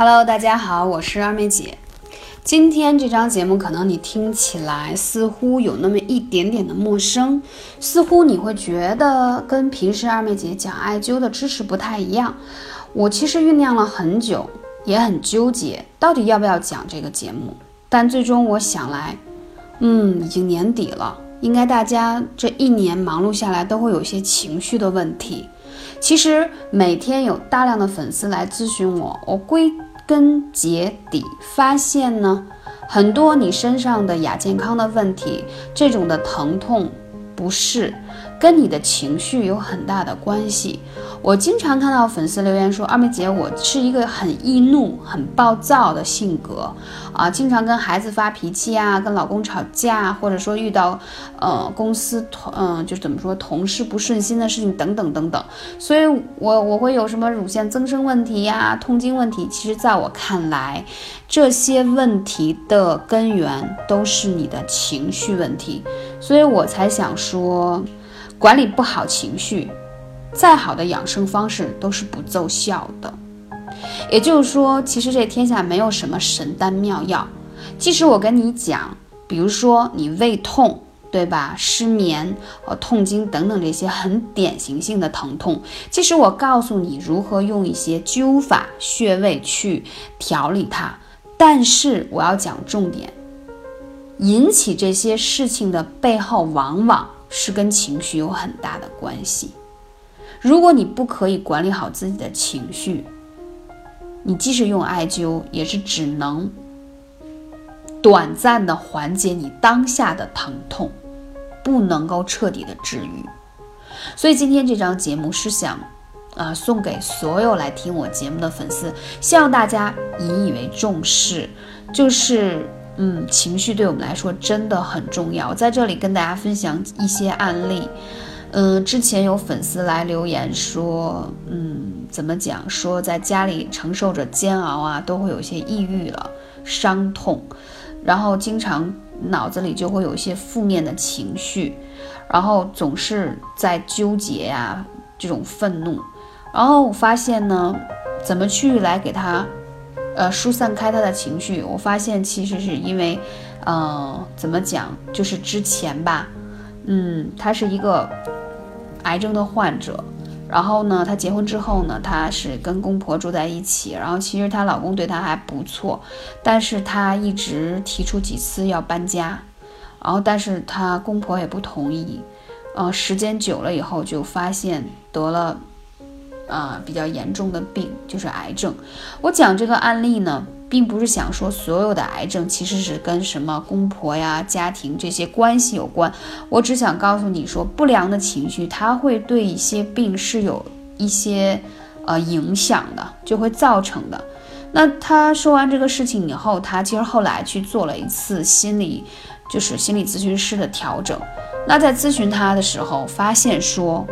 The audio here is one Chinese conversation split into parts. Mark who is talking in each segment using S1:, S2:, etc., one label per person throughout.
S1: Hello，大家好，我是二妹姐。今天这章节目可能你听起来似乎有那么一点点的陌生，似乎你会觉得跟平时二妹姐讲艾灸的知识不太一样。我其实酝酿了很久，也很纠结，到底要不要讲这个节目。但最终我想来，嗯，已经年底了，应该大家这一年忙碌下来都会有一些情绪的问题。其实每天有大量的粉丝来咨询我，我归根结底发现呢，很多你身上的亚健康的问题，这种的疼痛不适，跟你的情绪有很大的关系。我经常看到粉丝留言说：“二妹姐，我是一个很易怒、很暴躁的性格啊，经常跟孩子发脾气啊，跟老公吵架，或者说遇到呃公司同嗯就是怎么说同事不顺心的事情等等等等。所以，我我会有什么乳腺增生问题呀、痛经问题？其实，在我看来，这些问题的根源都是你的情绪问题，所以我才想说，管理不好情绪。”再好的养生方式都是不奏效的，也就是说，其实这天下没有什么神丹妙药。即使我跟你讲，比如说你胃痛，对吧？失眠、呃痛经等等这些很典型性的疼痛，即使我告诉你如何用一些灸法、穴位去调理它，但是我要讲重点，引起这些事情的背后，往往是跟情绪有很大的关系。如果你不可以管理好自己的情绪，你即使用艾灸，也是只能短暂的缓解你当下的疼痛，不能够彻底的治愈。所以今天这张节目是想，啊，送给所有来听我节目的粉丝，希望大家引以为重视，就是，嗯，情绪对我们来说真的很重要。在这里跟大家分享一些案例。嗯，之前有粉丝来留言说，嗯，怎么讲？说在家里承受着煎熬啊，都会有些抑郁了，伤痛，然后经常脑子里就会有一些负面的情绪，然后总是在纠结呀，这种愤怒。然后我发现呢，怎么去来给他，呃，疏散开他的情绪？我发现其实是因为，呃，怎么讲？就是之前吧，嗯，他是一个。癌症的患者，然后呢，她结婚之后呢，她是跟公婆住在一起，然后其实她老公对她还不错，但是她一直提出几次要搬家，然后但是她公婆也不同意，呃，时间久了以后就发现得了，啊，比较严重的病，就是癌症。我讲这个案例呢。并不是想说所有的癌症其实是跟什么公婆呀、家庭这些关系有关。我只想告诉你说，不良的情绪它会对一些病是有一些呃影响的，就会造成的。那他说完这个事情以后，他其实后来去做了一次心理，就是心理咨询师的调整。那在咨询他的时候，发现说。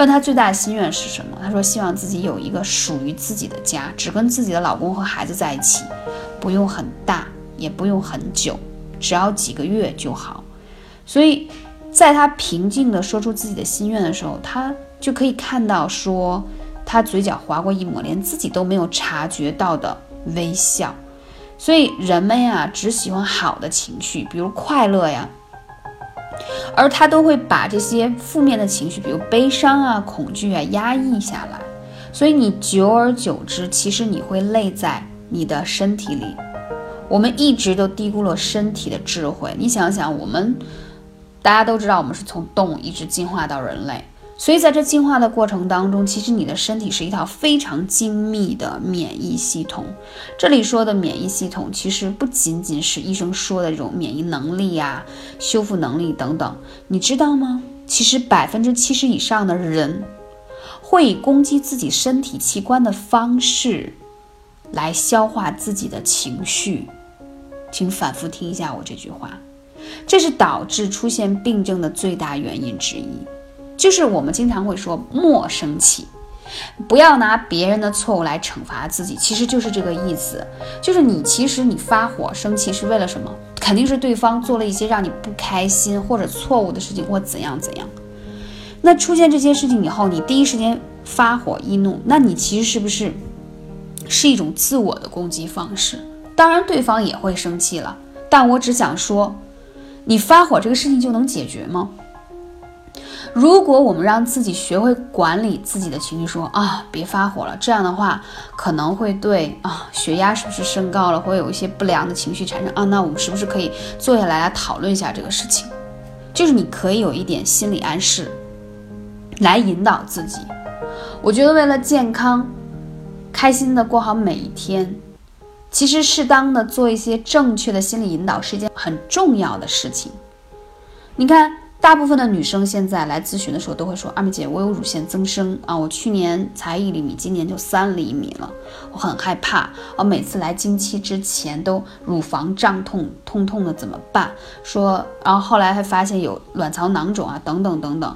S1: 问她最大的心愿是什么？她说希望自己有一个属于自己的家，只跟自己的老公和孩子在一起，不用很大，也不用很久，只要几个月就好。所以，在她平静地说出自己的心愿的时候，她就可以看到说，她嘴角划过一抹连自己都没有察觉到的微笑。所以人们呀，只喜欢好的情绪，比如快乐呀。而他都会把这些负面的情绪，比如悲伤啊、恐惧啊，压抑下来。所以你久而久之，其实你会累在你的身体里。我们一直都低估了身体的智慧。你想想，我们大家都知道，我们是从动物一直进化到人类。所以在这进化的过程当中，其实你的身体是一套非常精密的免疫系统。这里说的免疫系统，其实不仅仅是医生说的这种免疫能力呀、修复能力等等。你知道吗？其实百分之七十以上的人会以攻击自己身体器官的方式来消化自己的情绪。请反复听一下我这句话，这是导致出现病症的最大原因之一。就是我们经常会说莫生气，不要拿别人的错误来惩罚自己，其实就是这个意思。就是你其实你发火生气是为了什么？肯定是对方做了一些让你不开心或者错误的事情，或怎样怎样。那出现这些事情以后，你第一时间发火易怒，那你其实是不是是一种自我的攻击方式。当然，对方也会生气了，但我只想说，你发火这个事情就能解决吗？如果我们让自己学会管理自己的情绪，说啊，别发火了，这样的话可能会对啊，血压是不是升高了，会有一些不良的情绪产生啊？那我们是不是可以坐下来来讨论一下这个事情？就是你可以有一点心理暗示，来引导自己。我觉得为了健康、开心的过好每一天，其实适当的做一些正确的心理引导是一件很重要的事情。你看。大部分的女生现在来咨询的时候都会说：“二妹姐，我有乳腺增生啊，我去年才一厘米，今年就三厘米了，我很害怕。我每次来经期之前都乳房胀痛，痛痛的怎么办？说，然后后来还发现有卵巢囊肿啊，等等等等。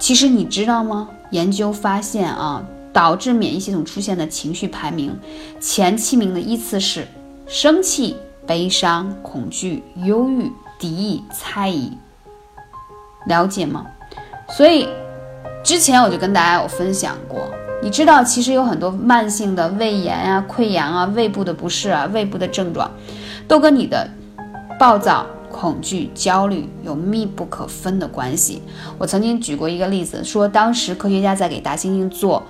S1: 其实你知道吗？研究发现啊，导致免疫系统出现的情绪排名前七名的依次是生气、悲伤、恐惧、忧郁、敌意、猜疑。”了解吗？所以之前我就跟大家有分享过，你知道其实有很多慢性的胃炎啊、溃疡啊、胃部的不适啊、胃部的症状，都跟你的暴躁、恐惧、焦虑有密不可分的关系。我曾经举过一个例子，说当时科学家在给大猩猩做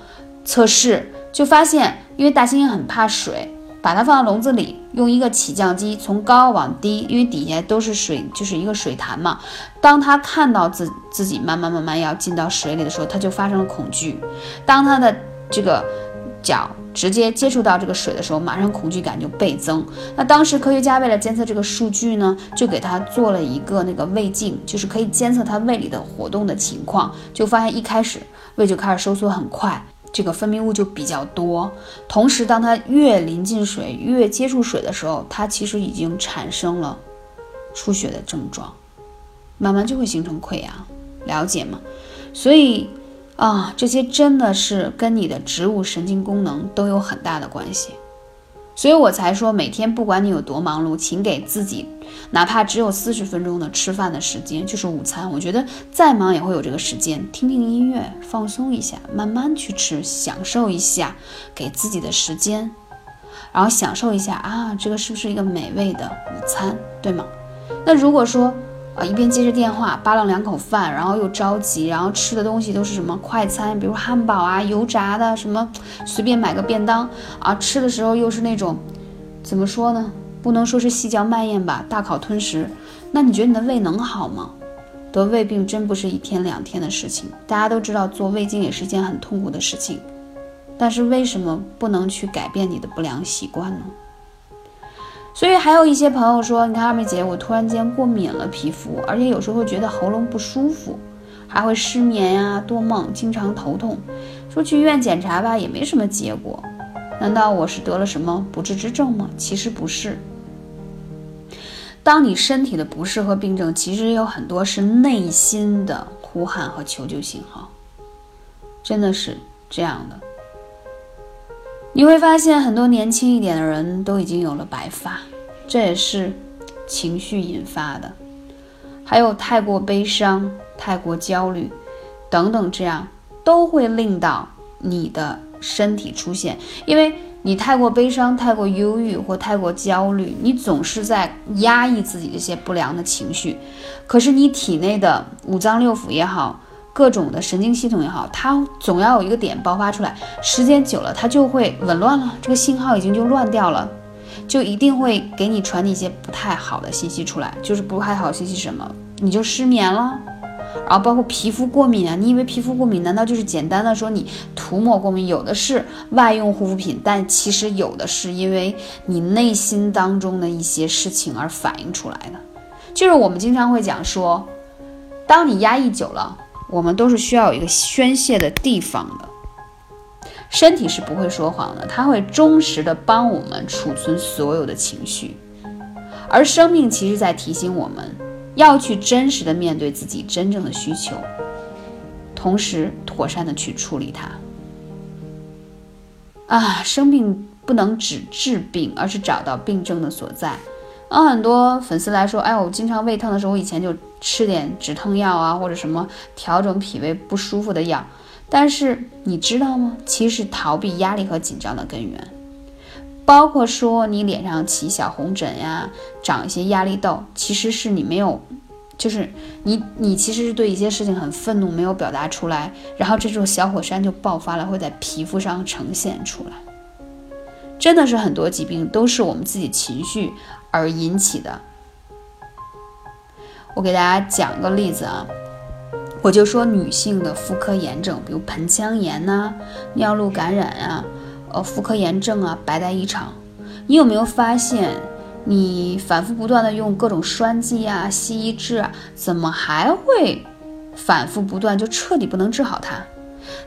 S1: 测试，就发现因为大猩猩很怕水。把它放到笼子里，用一个起降机从高往低，因为底下都是水，就是一个水潭嘛。当他看到自自己慢慢慢慢要进到水里的时候，他就发生了恐惧。当他的这个脚直接接触到这个水的时候，马上恐惧感就倍增。那当时科学家为了监测这个数据呢，就给他做了一个那个胃镜，就是可以监测他胃里的活动的情况，就发现一开始胃就开始收缩很快。这个分泌物就比较多，同时，当它越临近水、越接触水的时候，它其实已经产生了出血的症状，慢慢就会形成溃疡，了解吗？所以啊，这些真的是跟你的植物神经功能都有很大的关系。所以我才说，每天不管你有多忙碌，请给自己哪怕只有四十分钟的吃饭的时间，就是午餐。我觉得再忙也会有这个时间，听听音乐，放松一下，慢慢去吃，享受一下给自己的时间，然后享受一下啊，这个是不是一个美味的午餐，对吗？那如果说，啊，一边接着电话，扒拉两口饭，然后又着急，然后吃的东西都是什么快餐，比如汉堡啊、油炸的什么，随便买个便当啊，吃的时候又是那种，怎么说呢？不能说是细嚼慢咽吧，大口吞食。那你觉得你的胃能好吗？得胃病真不是一天两天的事情。大家都知道做胃镜也是一件很痛苦的事情，但是为什么不能去改变你的不良习惯呢？所以还有一些朋友说，你看二妹姐，我突然间过敏了皮肤，而且有时候会觉得喉咙不舒服，还会失眠呀、多梦、经常头痛。说去医院检查吧，也没什么结果。难道我是得了什么不治之症吗？其实不是。当你身体的不适和病症，其实有很多是内心的呼喊和求救信号，真的是这样的。你会发现很多年轻一点的人都已经有了白发，这也是情绪引发的。还有太过悲伤、太过焦虑等等，这样都会令到你的身体出现。因为你太过悲伤、太过忧郁或太过焦虑，你总是在压抑自己这些不良的情绪，可是你体内的五脏六腑也好。各种的神经系统也好，它总要有一个点爆发出来，时间久了它就会紊乱了，这个信号已经就乱掉了，就一定会给你传递一些不太好的信息出来，就是不太好信息什么，你就失眠了，然后包括皮肤过敏啊，你以为皮肤过敏难道就是简单的说你涂抹过敏？有的是外用护肤品，但其实有的是因为你内心当中的一些事情而反映出来的，就是我们经常会讲说，当你压抑久了。我们都是需要有一个宣泄的地方的，身体是不会说谎的，它会忠实的帮我们储存所有的情绪，而生命其实在提醒我们要去真实的面对自己真正的需求，同时妥善的去处理它。啊，生病不能只治病，而是找到病症的所在。啊，很多粉丝来说，哎，我经常胃疼的时候，我以前就吃点止痛药啊，或者什么调整脾胃不舒服的药。但是你知道吗？其实逃避压力和紧张的根源，包括说你脸上起小红疹呀，长一些压力痘，其实是你没有，就是你你其实是对一些事情很愤怒，没有表达出来，然后这种小火山就爆发了，会在皮肤上呈现出来。真的是很多疾病都是我们自己情绪而引起的。我给大家讲个例子啊。我就说女性的妇科炎症，比如盆腔炎呐、尿路感染啊、呃妇科炎症啊、白带异常，你有没有发现，你反复不断的用各种栓剂啊、西医治啊，怎么还会反复不断，就彻底不能治好它？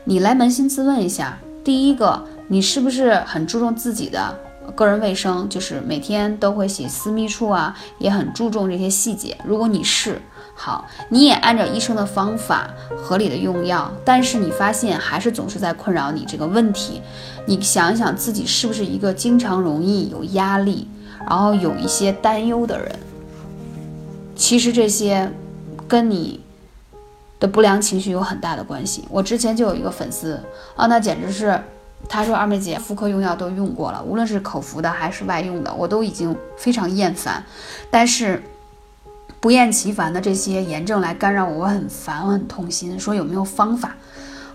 S1: 你来扪心自问一下，第一个，你是不是很注重自己的个人卫生，就是每天都会洗私密处啊，也很注重这些细节？如果你是，好，你也按照医生的方法合理的用药，但是你发现还是总是在困扰你这个问题。你想一想自己是不是一个经常容易有压力，然后有一些担忧的人？其实这些跟你的不良情绪有很大的关系。我之前就有一个粉丝啊，那简直是，他说二妹姐妇科用药都用过了，无论是口服的还是外用的，我都已经非常厌烦，但是。不厌其烦的这些炎症来干扰我，我很烦，我很痛心。说有没有方法？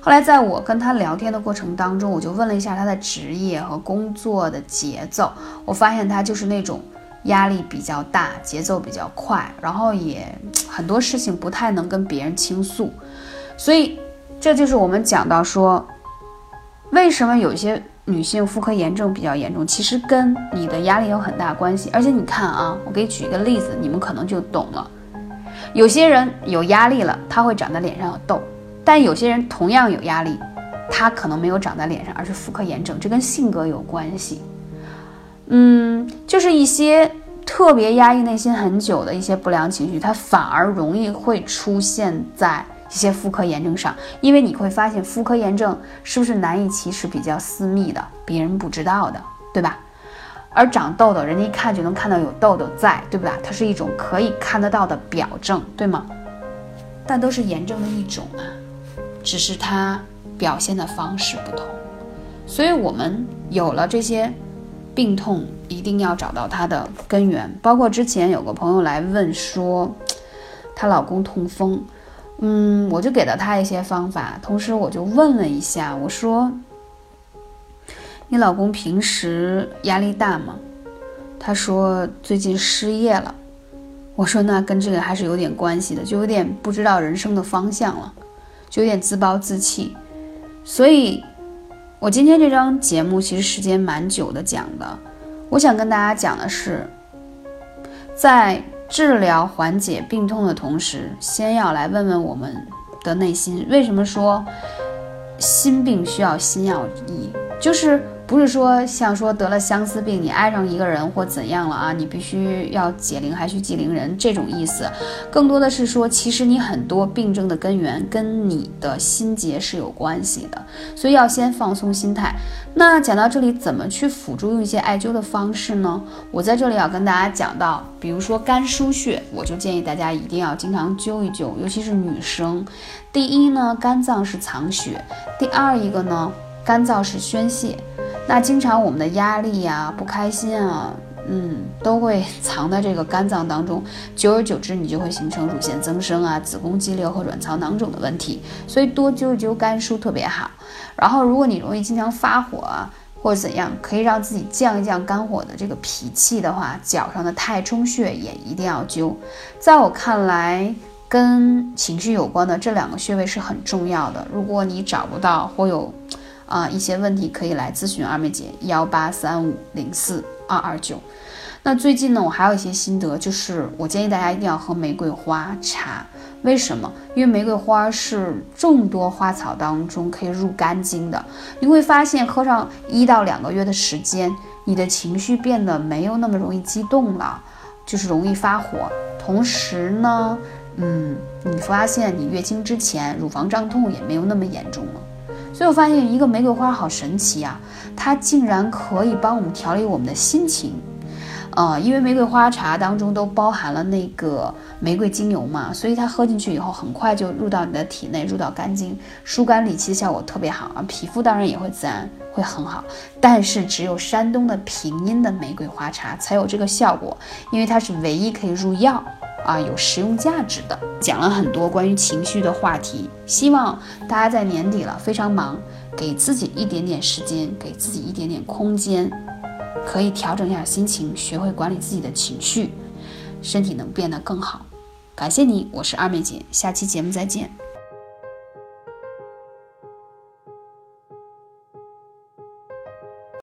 S1: 后来在我跟他聊天的过程当中，我就问了一下他的职业和工作的节奏。我发现他就是那种压力比较大，节奏比较快，然后也很多事情不太能跟别人倾诉。所以这就是我们讲到说，为什么有些。女性妇科炎症比较严重，其实跟你的压力有很大关系。而且你看啊，我给你举一个例子，你们可能就懂了。有些人有压力了，他会长在脸上有痘；但有些人同样有压力，他可能没有长在脸上，而是妇科炎症。这跟性格有关系。嗯，就是一些特别压抑内心很久的一些不良情绪，它反而容易会出现在。一些妇科炎症上，因为你会发现妇科炎症是不是难以启齿、比较私密的，别人不知道的，对吧？而长痘痘，人家一看就能看到有痘痘在，对不对？它是一种可以看得到的表症，对吗？但都是炎症的一种啊，只是它表现的方式不同。所以我们有了这些病痛，一定要找到它的根源。包括之前有个朋友来问说，她老公痛风。嗯，我就给了他一些方法，同时我就问了一下，我说：“你老公平时压力大吗？”他说：“最近失业了。”我说：“那跟这个还是有点关系的，就有点不知道人生的方向了，就有点自暴自弃。”所以，我今天这张节目其实时间蛮久的讲的，我想跟大家讲的是，在。治疗缓解病痛的同时，先要来问问我们的内心，为什么说心病需要心药医？就是。不是说像说得了相思病，你爱上一个人或怎样了啊？你必须要解铃还须系铃人这种意思，更多的是说，其实你很多病症的根源跟你的心结是有关系的，所以要先放松心态。那讲到这里，怎么去辅助用一些艾灸的方式呢？我在这里要跟大家讲到，比如说肝腧穴，我就建议大家一定要经常灸一灸，尤其是女生。第一呢，肝脏是藏血；第二一个呢，肝脏是宣泄。那经常我们的压力呀、不开心啊，嗯，都会藏在这个肝脏当中，久而久之，你就会形成乳腺增生啊、子宫肌瘤和卵巢囊肿的问题。所以多灸一灸肝腧特别好。然后，如果你容易经常发火啊，或者怎样，可以让自己降一降肝火的这个脾气的话，脚上的太冲穴也一定要灸。在我看来，跟情绪有关的这两个穴位是很重要的。如果你找不到或有。啊，一些问题可以来咨询二妹姐，幺八三五零四二二九。那最近呢，我还有一些心得，就是我建议大家一定要喝玫瑰花茶。为什么？因为玫瑰花是众多花草当中可以入肝经的。你会发现，喝上一到两个月的时间，你的情绪变得没有那么容易激动了，就是容易发火。同时呢，嗯，你发现你月经之前乳房胀痛也没有那么严重了。所以我发现一个玫瑰花好神奇啊，它竟然可以帮我们调理我们的心情，呃，因为玫瑰花茶当中都包含了那个玫瑰精油嘛，所以它喝进去以后很快就入到你的体内，入到肝经，疏肝理气的效果特别好啊，皮肤当然也会自然会很好。但是只有山东的平阴的玫瑰花茶才有这个效果，因为它是唯一可以入药啊，有实用价值的。讲了很多关于情绪的话题，希望大家在年底了非常忙，给自己一点点时间，给自己一点点空间。可以调整一下心情，学会管理自己的情绪，身体能变得更好。感谢你，我是二妹姐，下期节目再见。